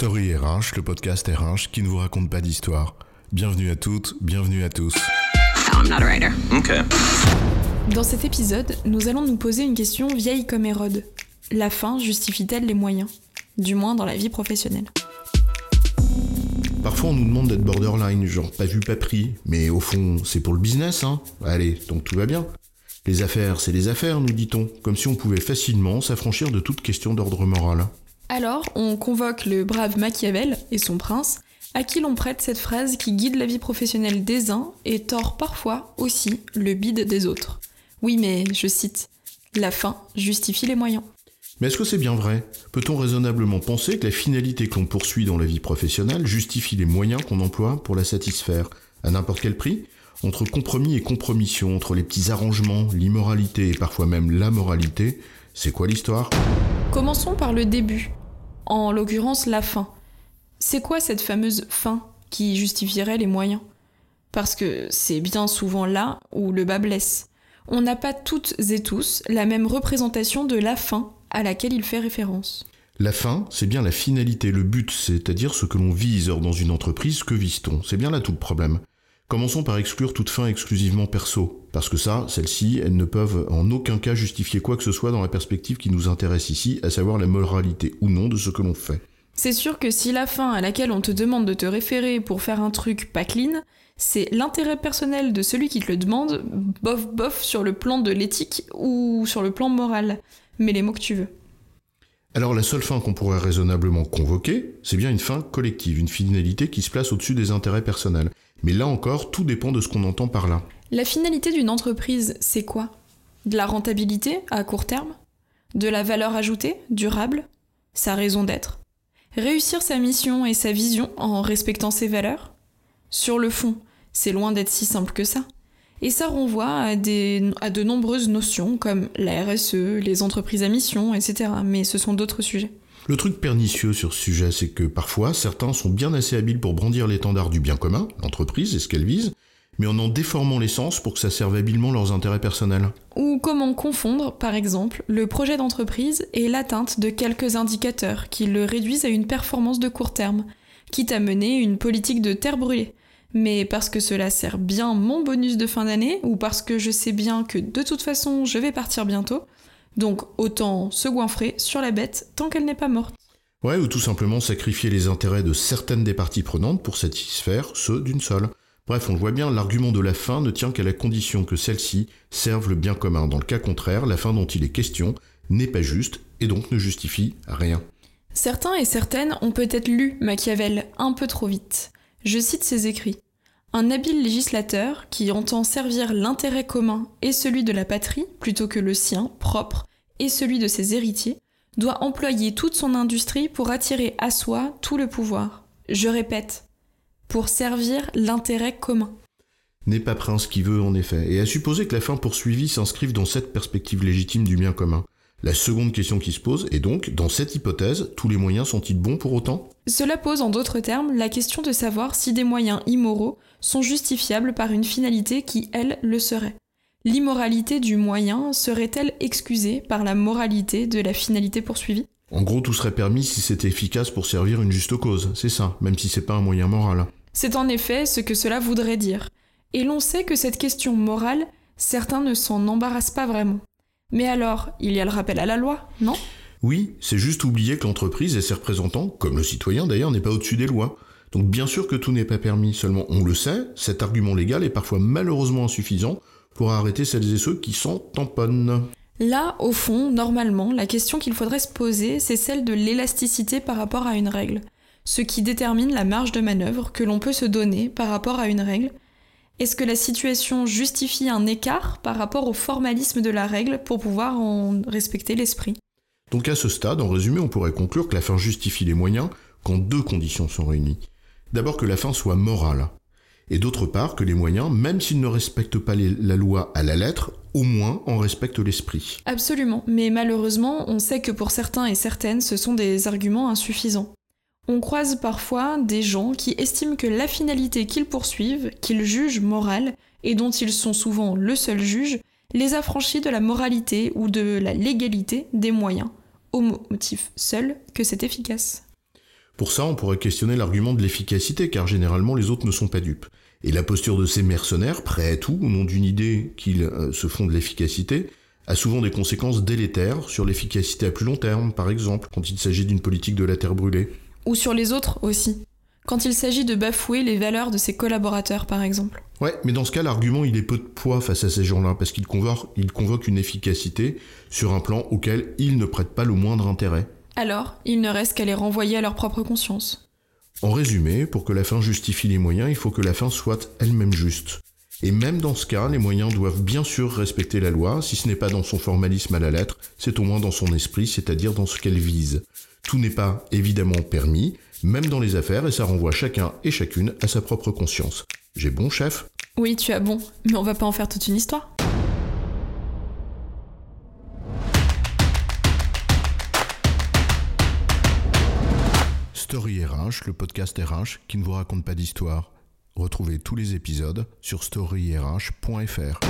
Story RH, le podcast RH qui ne vous raconte pas d'histoire. Bienvenue à toutes, bienvenue à tous. I'm not a writer. Okay. Dans cet épisode, nous allons nous poser une question vieille comme Hérode. La fin justifie-t-elle les moyens? Du moins dans la vie professionnelle. Parfois on nous demande d'être borderline, genre pas vu, pas pris, mais au fond c'est pour le business, hein. Allez, donc tout va bien. Les affaires, c'est les affaires, nous dit-on, comme si on pouvait facilement s'affranchir de toute question d'ordre moral. Alors, on convoque le brave Machiavel et son prince, à qui l'on prête cette phrase qui guide la vie professionnelle des uns et tord parfois aussi le bide des autres. Oui, mais je cite, la fin justifie les moyens. Mais est-ce que c'est bien vrai? Peut-on raisonnablement penser que la finalité qu'on poursuit dans la vie professionnelle justifie les moyens qu'on emploie pour la satisfaire? À n'importe quel prix? Entre compromis et compromission, entre les petits arrangements, l'immoralité et parfois même la moralité, c'est quoi l'histoire? Commençons par le début, en l'occurrence la fin. C'est quoi cette fameuse fin qui justifierait les moyens? Parce que c'est bien souvent là où le bas blesse. On n'a pas toutes et tous la même représentation de la fin à laquelle il fait référence. La fin, c'est bien la finalité, le but, c'est-à-dire ce que l'on vise. Or, dans une entreprise, que vise-t-on? C'est bien là tout le problème. Commençons par exclure toute fin exclusivement perso, parce que ça, celles-ci, elles ne peuvent en aucun cas justifier quoi que ce soit dans la perspective qui nous intéresse ici, à savoir la moralité ou non de ce que l'on fait. C'est sûr que si la fin à laquelle on te demande de te référer pour faire un truc pas clean, c'est l'intérêt personnel de celui qui te le demande, bof bof sur le plan de l'éthique ou sur le plan moral. Mets les mots que tu veux. Alors la seule fin qu'on pourrait raisonnablement convoquer, c'est bien une fin collective, une finalité qui se place au-dessus des intérêts personnels. Mais là encore, tout dépend de ce qu'on entend par là. La finalité d'une entreprise, c'est quoi? De la rentabilité à court terme? De la valeur ajoutée, durable? Sa raison d'être? Réussir sa mission et sa vision en respectant ses valeurs? Sur le fond, c'est loin d'être si simple que ça. Et ça renvoie à, de nombreuses notions comme la RSE, les entreprises à mission, etc. Mais ce sont d'autres sujets. Le truc pernicieux sur ce sujet, c'est que parfois, certains sont bien assez habiles pour brandir l'étendard du bien commun, l'entreprise et ce qu'elle vise, mais en en déformant l'essence pour que ça serve habilement leurs intérêts personnels. Ou comment confondre, par exemple, le projet d'entreprise et l'atteinte de quelques indicateurs qui le réduisent à une performance de court terme, quitte à mener une politique de terre brûlée. Mais parce que cela sert bien mon bonus de fin d'année, ou parce que je sais bien que de toute façon je vais partir bientôt, donc autant se goinfrer sur la bête tant qu'elle n'est pas morte. Ouais, ou tout simplement sacrifier les intérêts de certaines des parties prenantes pour satisfaire ceux d'une seule. Bref, on le voit bien, l'argument de la fin ne tient qu'à la condition que celle-ci serve le bien commun. Dans le cas contraire, la fin dont il est question n'est pas juste et donc ne justifie rien. Certains et certaines ont peut-être lu Machiavel un peu trop vite. Je cite ses écrits. Un habile législateur qui entend servir l'intérêt commun et celui de la patrie plutôt que le sien propre et celui de ses héritiers doit employer toute son industrie pour attirer à soi tout le pouvoir. Je répète, pour servir l'intérêt commun. N'est pas prince qui veut en effet, et à supposer que la fin poursuivie s'inscrive dans cette perspective légitime du bien commun. La seconde question qui se pose est donc, dans cette hypothèse, tous les moyens sont-ils bons pour autant? Cela pose en d'autres termes la question de savoir si des moyens immoraux sont justifiables par une finalité qui, elle, le serait. L'immoralité du moyen serait-elle excusée par la moralité de la finalité poursuivie? En gros, tout serait permis si c'était efficace pour servir une juste cause, c'est ça, même si c'est pas un moyen moral. C'est en effet ce que cela voudrait dire. Et l'on sait que cette question morale, certains ne s'en embarrassent pas vraiment. Mais alors, il y a le rappel à la loi, non? Oui, c'est juste oublier que l'entreprise et ses représentants, comme le citoyen d'ailleurs, n'est pas au-dessus des lois. Donc bien sûr que tout n'est pas permis, seulement on le sait, cet argument légal est parfois malheureusement insuffisant pour arrêter celles et ceux qui s'en tamponnent. Là, au fond, normalement, la question qu'il faudrait se poser, c'est celle de l'élasticité par rapport à une règle, ce qui détermine la marge de manœuvre que l'on peut se donner par rapport à une règle, est-ce que la situation justifie un écart par rapport au formalisme de la règle pour pouvoir en respecter l'esprit? Donc à ce stade, en résumé, on pourrait conclure que la fin justifie les moyens quand deux conditions sont réunies. D'abord que la fin soit morale, et d'autre part que les moyens, même s'ils ne respectent pas la loi à la lettre, au moins en respectent l'esprit. Absolument, mais malheureusement, on sait que pour certains et certaines, ce sont des arguments insuffisants. On croise parfois des gens qui estiment que la finalité qu'ils poursuivent, qu'ils jugent morale, et dont ils sont souvent le seul juge, les affranchit de la moralité ou de la légalité des moyens, au motif seul que c'est efficace. Pour ça, on pourrait questionner l'argument de l'efficacité, car généralement les autres ne sont pas dupes. Et la posture de ces mercenaires, prêts à tout au nom d'une idée qu'ils euh, se font de l'efficacité, a souvent des conséquences délétères sur l'efficacité à plus long terme, par exemple, quand il s'agit d'une politique de la terre brûlée. Ou sur les autres aussi. Quand il s'agit de bafouer les valeurs de ses collaborateurs, par exemple. Ouais, mais dans ce cas, l'argument, il est peu de poids face à ces gens-là, parce qu'il convoque, il convoque une efficacité sur un plan auquel ils ne prêtent pas le moindre intérêt. Alors, il ne reste qu'à les renvoyer à leur propre conscience. En résumé, pour que la fin justifie les moyens, il faut que la fin soit elle-même juste. Et même dans ce cas, les moyens doivent bien sûr respecter la loi, si ce n'est pas dans son formalisme à la lettre, c'est au moins dans son esprit, c'est-à-dire dans ce qu'elle vise. Tout n'est pas évidemment permis, même dans les affaires, et ça renvoie chacun et chacune à sa propre conscience. J'ai bon, chef? Oui, tu as bon, mais on va pas en faire toute une histoire. Story RH, le podcast RH qui ne vous raconte pas d'histoire. Retrouvez tous les épisodes sur storyrh.fr.